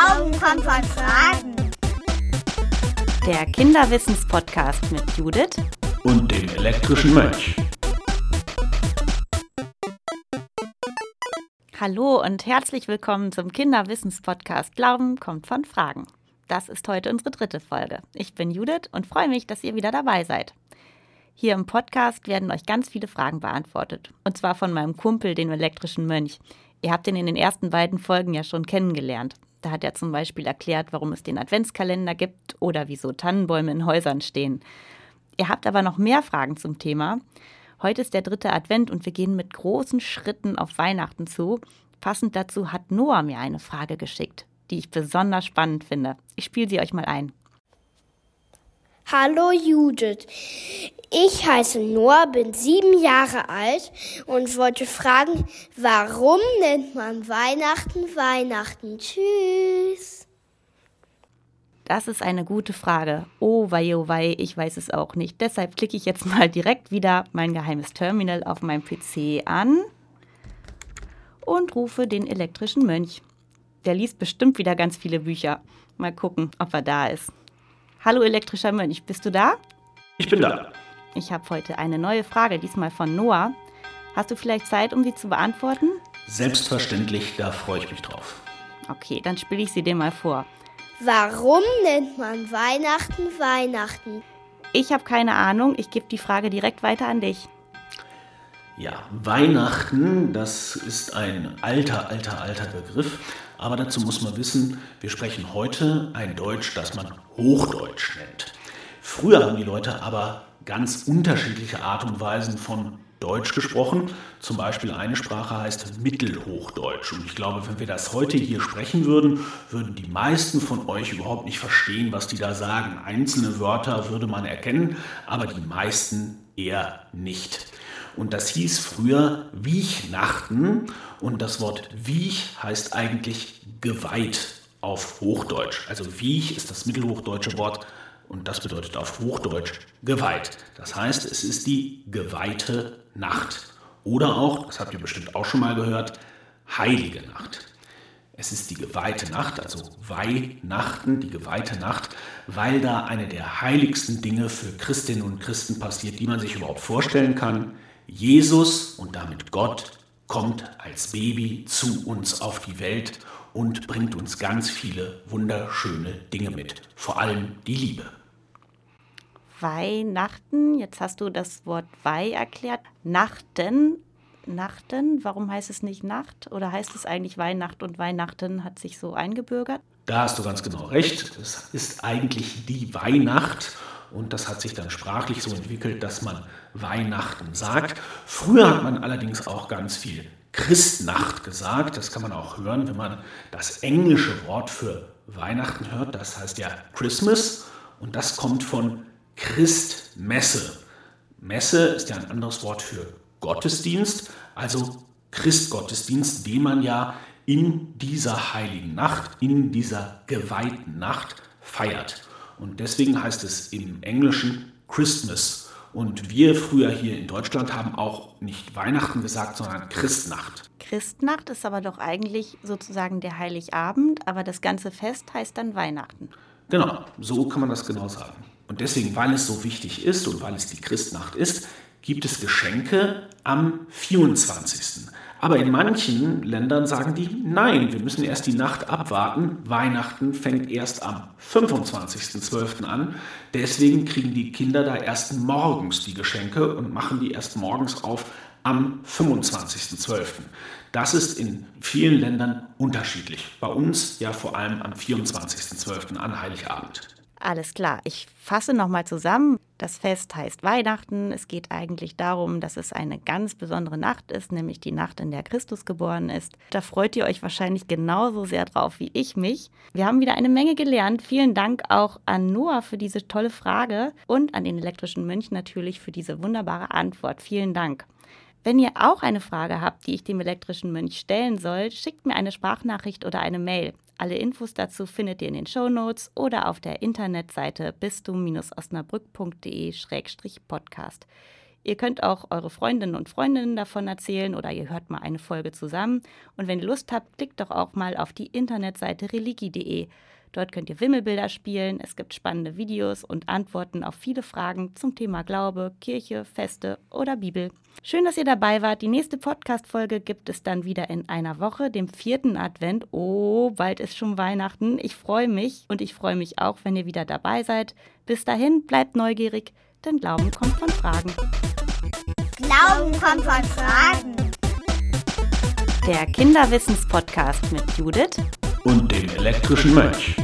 Glauben kommt von Fragen. Der Kinderwissenspodcast mit Judith und dem elektrischen Mönch. Hallo und herzlich willkommen zum Kinderwissenspodcast Glauben kommt von Fragen. Das ist heute unsere dritte Folge. Ich bin Judith und freue mich, dass ihr wieder dabei seid. Hier im Podcast werden euch ganz viele Fragen beantwortet. Und zwar von meinem Kumpel, dem elektrischen Mönch. Ihr habt ihn in den ersten beiden Folgen ja schon kennengelernt. Da hat er zum Beispiel erklärt, warum es den Adventskalender gibt oder wieso Tannenbäume in Häusern stehen. Ihr habt aber noch mehr Fragen zum Thema. Heute ist der dritte Advent und wir gehen mit großen Schritten auf Weihnachten zu. Passend dazu hat Noah mir eine Frage geschickt, die ich besonders spannend finde. Ich spiele sie euch mal ein. Hallo Judith. Ich heiße Noah, bin sieben Jahre alt und wollte fragen, warum nennt man Weihnachten Weihnachten? Tschüss. Das ist eine gute Frage. Oh wei, oh wei, ich weiß es auch nicht. Deshalb klicke ich jetzt mal direkt wieder mein geheimes Terminal auf meinem PC an und rufe den elektrischen Mönch. Der liest bestimmt wieder ganz viele Bücher. Mal gucken, ob er da ist. Hallo elektrischer Mönch, bist du da? Ich bin da. Ich habe heute eine neue Frage, diesmal von Noah. Hast du vielleicht Zeit, um sie zu beantworten? Selbstverständlich, da freue ich mich drauf. Okay, dann spiele ich sie dir mal vor. Warum nennt man Weihnachten Weihnachten? Ich habe keine Ahnung. Ich gebe die Frage direkt weiter an dich. Ja, Weihnachten, das ist ein alter, alter, alter Begriff. Aber dazu muss man wissen, wir sprechen heute ein Deutsch, das man Hochdeutsch nennt. Früher haben die Leute aber ganz unterschiedliche Art und Weisen von Deutsch gesprochen. Zum Beispiel eine Sprache heißt Mittelhochdeutsch. Und ich glaube, wenn wir das heute hier sprechen würden, würden die meisten von euch überhaupt nicht verstehen, was die da sagen. Einzelne Wörter würde man erkennen, aber die meisten eher nicht. Und das hieß früher Wiechnachten. Und das Wort Wiech heißt eigentlich geweiht auf Hochdeutsch. Also Wiech ist das mittelhochdeutsche Wort und das bedeutet auf Hochdeutsch geweiht. Das heißt, es ist die geweihte Nacht. Oder auch, das habt ihr bestimmt auch schon mal gehört, heilige Nacht. Es ist die geweihte Nacht, also Weihnachten, die geweihte Nacht, weil da eine der heiligsten Dinge für Christinnen und Christen passiert, die man sich überhaupt vorstellen kann. Jesus und damit Gott kommt als Baby zu uns auf die Welt und bringt uns ganz viele wunderschöne Dinge mit, vor allem die Liebe. Weihnachten, jetzt hast du das Wort Weih erklärt. Nachten, Nachten, warum heißt es nicht Nacht? Oder heißt es eigentlich Weihnacht und Weihnachten hat sich so eingebürgert? Da hast du ganz genau recht. Es ist eigentlich die Weihnacht und das hat sich dann sprachlich so entwickelt, dass man Weihnachten sagt. Früher hat man allerdings auch ganz viel Christnacht gesagt. Das kann man auch hören, wenn man das englische Wort für Weihnachten hört. Das heißt ja Christmas und das kommt von Christmesse. Messe ist ja ein anderes Wort für Gottesdienst, also Christgottesdienst, den man ja in dieser heiligen Nacht, in dieser geweihten Nacht feiert. Und deswegen heißt es im Englischen Christmas. Und wir früher hier in Deutschland haben auch nicht Weihnachten gesagt, sondern Christnacht. Christnacht ist aber doch eigentlich sozusagen der Heiligabend, aber das ganze Fest heißt dann Weihnachten. Genau, so kann man das genau sagen. Und deswegen, weil es so wichtig ist und weil es die Christnacht ist, gibt es Geschenke am 24. Aber in manchen Ländern sagen die, nein, wir müssen erst die Nacht abwarten. Weihnachten fängt erst am 25.12. an. Deswegen kriegen die Kinder da erst morgens die Geschenke und machen die erst morgens auf am 25.12. Das ist in vielen Ländern unterschiedlich. Bei uns ja vor allem am 24.12. an Heiligabend. Alles klar, ich fasse nochmal zusammen. Das Fest heißt Weihnachten. Es geht eigentlich darum, dass es eine ganz besondere Nacht ist, nämlich die Nacht, in der Christus geboren ist. Da freut ihr euch wahrscheinlich genauso sehr drauf wie ich mich. Wir haben wieder eine Menge gelernt. Vielen Dank auch an Noah für diese tolle Frage und an den elektrischen Mönch natürlich für diese wunderbare Antwort. Vielen Dank. Wenn ihr auch eine Frage habt, die ich dem elektrischen Mönch stellen soll, schickt mir eine Sprachnachricht oder eine Mail. Alle Infos dazu findet ihr in den Show Notes oder auf der Internetseite bistum-osnabrück.de-podcast. Ihr könnt auch eure Freundinnen und Freundinnen davon erzählen oder ihr hört mal eine Folge zusammen. Und wenn ihr Lust habt, klickt doch auch mal auf die Internetseite religi.de. Dort könnt ihr Wimmelbilder spielen, es gibt spannende Videos und Antworten auf viele Fragen zum Thema Glaube, Kirche, Feste oder Bibel. Schön, dass ihr dabei wart. Die nächste Podcast-Folge gibt es dann wieder in einer Woche, dem vierten Advent. Oh, bald ist schon Weihnachten. Ich freue mich und ich freue mich auch, wenn ihr wieder dabei seid. Bis dahin, bleibt neugierig, denn Glauben kommt von Fragen. Glauben kommt von Fragen. Der Kinderwissens-Podcast mit Judith Und dem elektrischen Mönch.